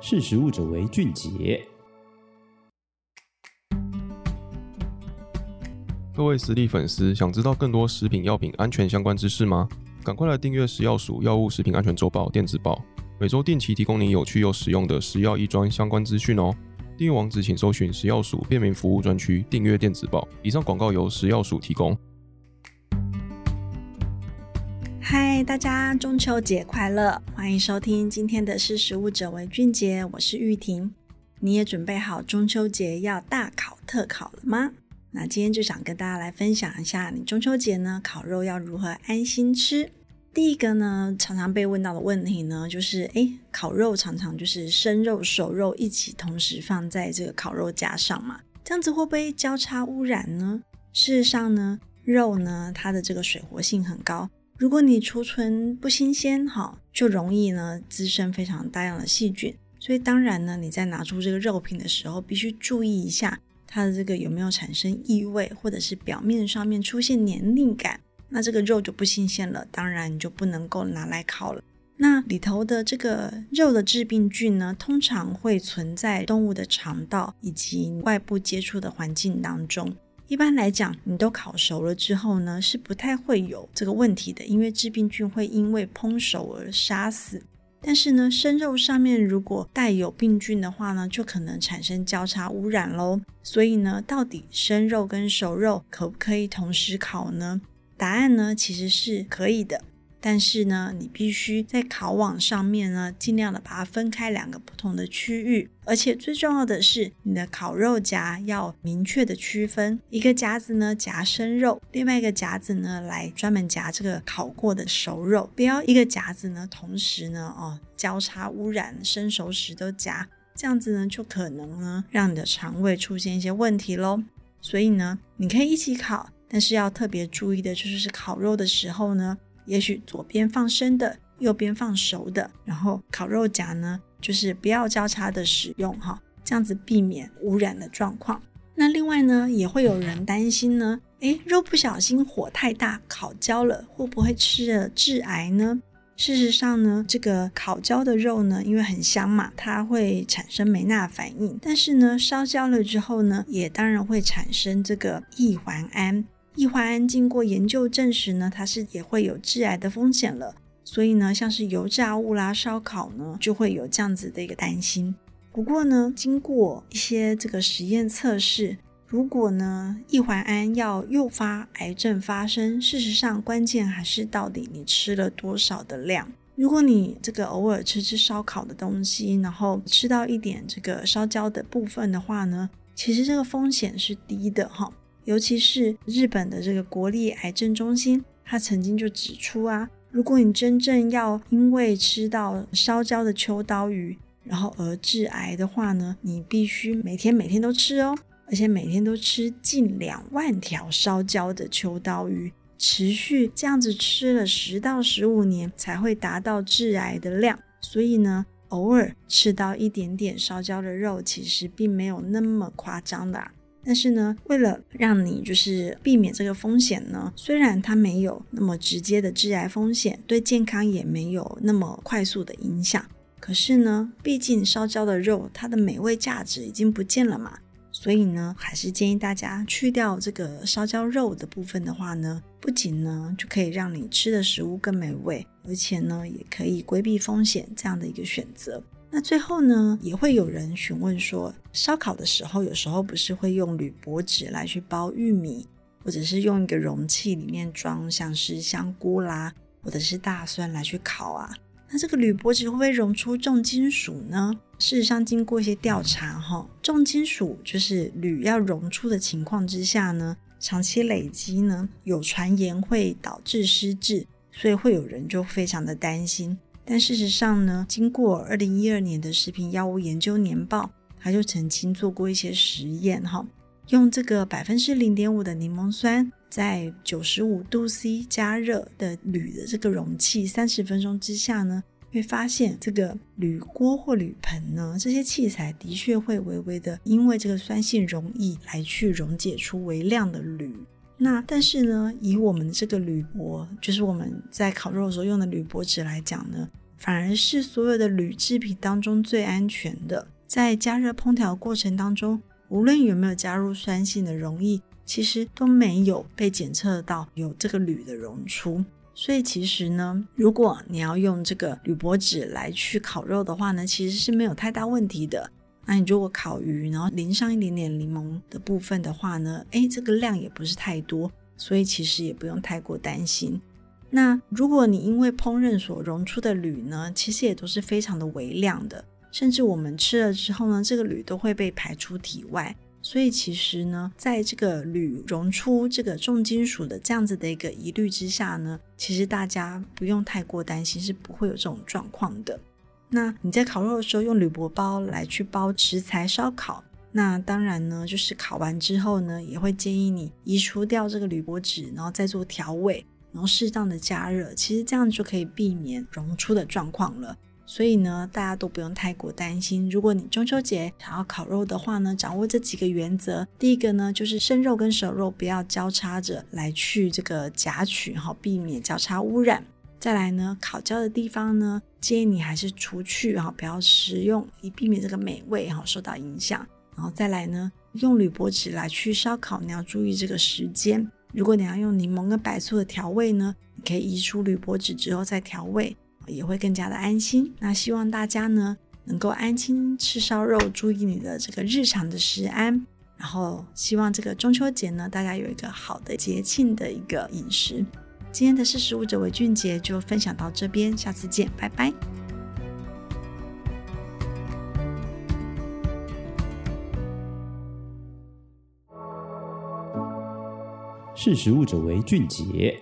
识食物者为俊杰。各位食力粉丝，想知道更多食品药品安全相关知识吗？赶快来订阅食药署药物食品安全周报电子报，每周定期提供你有趣又实用的食药医专相关资讯哦。订阅网址请搜寻食药署便民服务专区订阅电子报。以上广告由食药署提供。嗨，大家中秋节快乐！欢迎收听今天的识食物者为俊杰，我是玉婷。你也准备好中秋节要大考特考了吗？那今天就想跟大家来分享一下，你中秋节呢烤肉要如何安心吃。第一个呢，常常被问到的问题呢，就是诶，烤肉常常就是生肉、熟肉一起同时放在这个烤肉架上嘛，这样子会不会交叉污染呢？事实上呢，肉呢它的这个水活性很高。如果你储存不新鲜，哈，就容易呢滋生非常大量的细菌。所以当然呢，你在拿出这个肉品的时候，必须注意一下它的这个有没有产生异味，或者是表面上面出现黏腻感，那这个肉就不新鲜了，当然你就不能够拿来烤了。那里头的这个肉的致病菌呢，通常会存在动物的肠道以及外部接触的环境当中。一般来讲，你都烤熟了之后呢，是不太会有这个问题的，因为致病菌会因为烹熟而杀死。但是呢，生肉上面如果带有病菌的话呢，就可能产生交叉污染喽。所以呢，到底生肉跟熟肉可不可以同时烤呢？答案呢，其实是可以的。但是呢，你必须在烤网上面呢，尽量的把它分开两个不同的区域，而且最重要的是，你的烤肉夹要明确的区分，一个夹子呢夹生肉，另外一个夹子呢来专门夹这个烤过的熟肉，不要一个夹子呢同时呢哦交叉污染，生熟食都夹，这样子呢就可能呢让你的肠胃出现一些问题喽。所以呢，你可以一起烤，但是要特别注意的就是烤肉的时候呢。也许左边放生的，右边放熟的，然后烤肉夹呢，就是不要交叉的使用哈，这样子避免污染的状况。那另外呢，也会有人担心呢，诶，肉不小心火太大烤焦了，会不会吃了致癌呢？事实上呢，这个烤焦的肉呢，因为很香嘛，它会产生梅纳反应，但是呢，烧焦了之后呢，也当然会产生这个异环胺。异环胺经过研究证实呢，它是也会有致癌的风险了。所以呢，像是油炸物啦、烧烤呢，就会有这样子的一个担心。不过呢，经过一些这个实验测试，如果呢异环胺要诱发癌症发生，事实上关键还是到底你吃了多少的量。如果你这个偶尔吃吃烧烤的东西，然后吃到一点这个烧焦的部分的话呢，其实这个风险是低的哈。尤其是日本的这个国立癌症中心，他曾经就指出啊，如果你真正要因为吃到烧焦的秋刀鱼，然后而致癌的话呢，你必须每天每天都吃哦，而且每天都吃近两万条烧焦的秋刀鱼，持续这样子吃了十到十五年才会达到致癌的量。所以呢，偶尔吃到一点点烧焦的肉，其实并没有那么夸张的啊。但是呢，为了让你就是避免这个风险呢，虽然它没有那么直接的致癌风险，对健康也没有那么快速的影响，可是呢，毕竟烧焦的肉它的美味价值已经不见了嘛，所以呢，还是建议大家去掉这个烧焦肉的部分的话呢，不仅呢就可以让你吃的食物更美味，而且呢也可以规避风险这样的一个选择。那最后呢，也会有人询问说，烧烤的时候，有时候不是会用铝箔纸来去包玉米，或者是用一个容器里面装像是香菇啦，或者是大蒜来去烤啊？那这个铝箔纸会不会溶出重金属呢？事实上，经过一些调查，哈，重金属就是铝要溶出的情况之下呢，长期累积呢，有传言会导致失智，所以会有人就非常的担心。但事实上呢，经过二零一二年的食品药物研究年报，他就曾经做过一些实验哈，用这个百分之零点五的柠檬酸，在九十五度 C 加热的铝的这个容器三十分钟之下呢，会发现这个铝锅或铝盆呢，这些器材的确会微微的因为这个酸性溶液来去溶解出微量的铝。那但是呢，以我们这个铝箔，就是我们在烤肉的时候用的铝箔纸来讲呢。反而是所有的铝制品当中最安全的。在加热烹调过程当中，无论有没有加入酸性的溶液，其实都没有被检测到有这个铝的溶出。所以其实呢，如果你要用这个铝箔纸来去烤肉的话呢，其实是没有太大问题的。那你如果烤鱼，然后淋上一点点柠檬的部分的话呢，诶，这个量也不是太多，所以其实也不用太过担心。那如果你因为烹饪所溶出的铝呢，其实也都是非常的微量的，甚至我们吃了之后呢，这个铝都会被排出体外。所以其实呢，在这个铝溶出这个重金属的这样子的一个疑虑之下呢，其实大家不用太过担心，是不会有这种状况的。那你在烤肉的时候用铝箔包来去包食材烧烤，那当然呢，就是烤完之后呢，也会建议你移除掉这个铝箔纸，然后再做调味，然后适当的加热，其实这样就可以避免溶出的状况了。所以呢，大家都不用太过担心。如果你中秋节想要烤肉的话呢，掌握这几个原则。第一个呢，就是生肉跟熟肉不要交叉着来去这个夹取，哈，避免交叉污染。再来呢，烤焦的地方呢，建议你还是除去哈，不要食用，以避免这个美味哈受到影响。然后再来呢，用铝箔纸来去烧烤，你要注意这个时间。如果你要用柠檬跟白醋的调味呢，你可以移出铝箔纸之后再调味。也会更加的安心。那希望大家呢能够安心吃烧肉，注意你的这个日常的食安。然后希望这个中秋节呢，大家有一个好的节庆的一个饮食。今天的识时务者为俊杰就分享到这边，下次见，拜拜。识时务者为俊杰。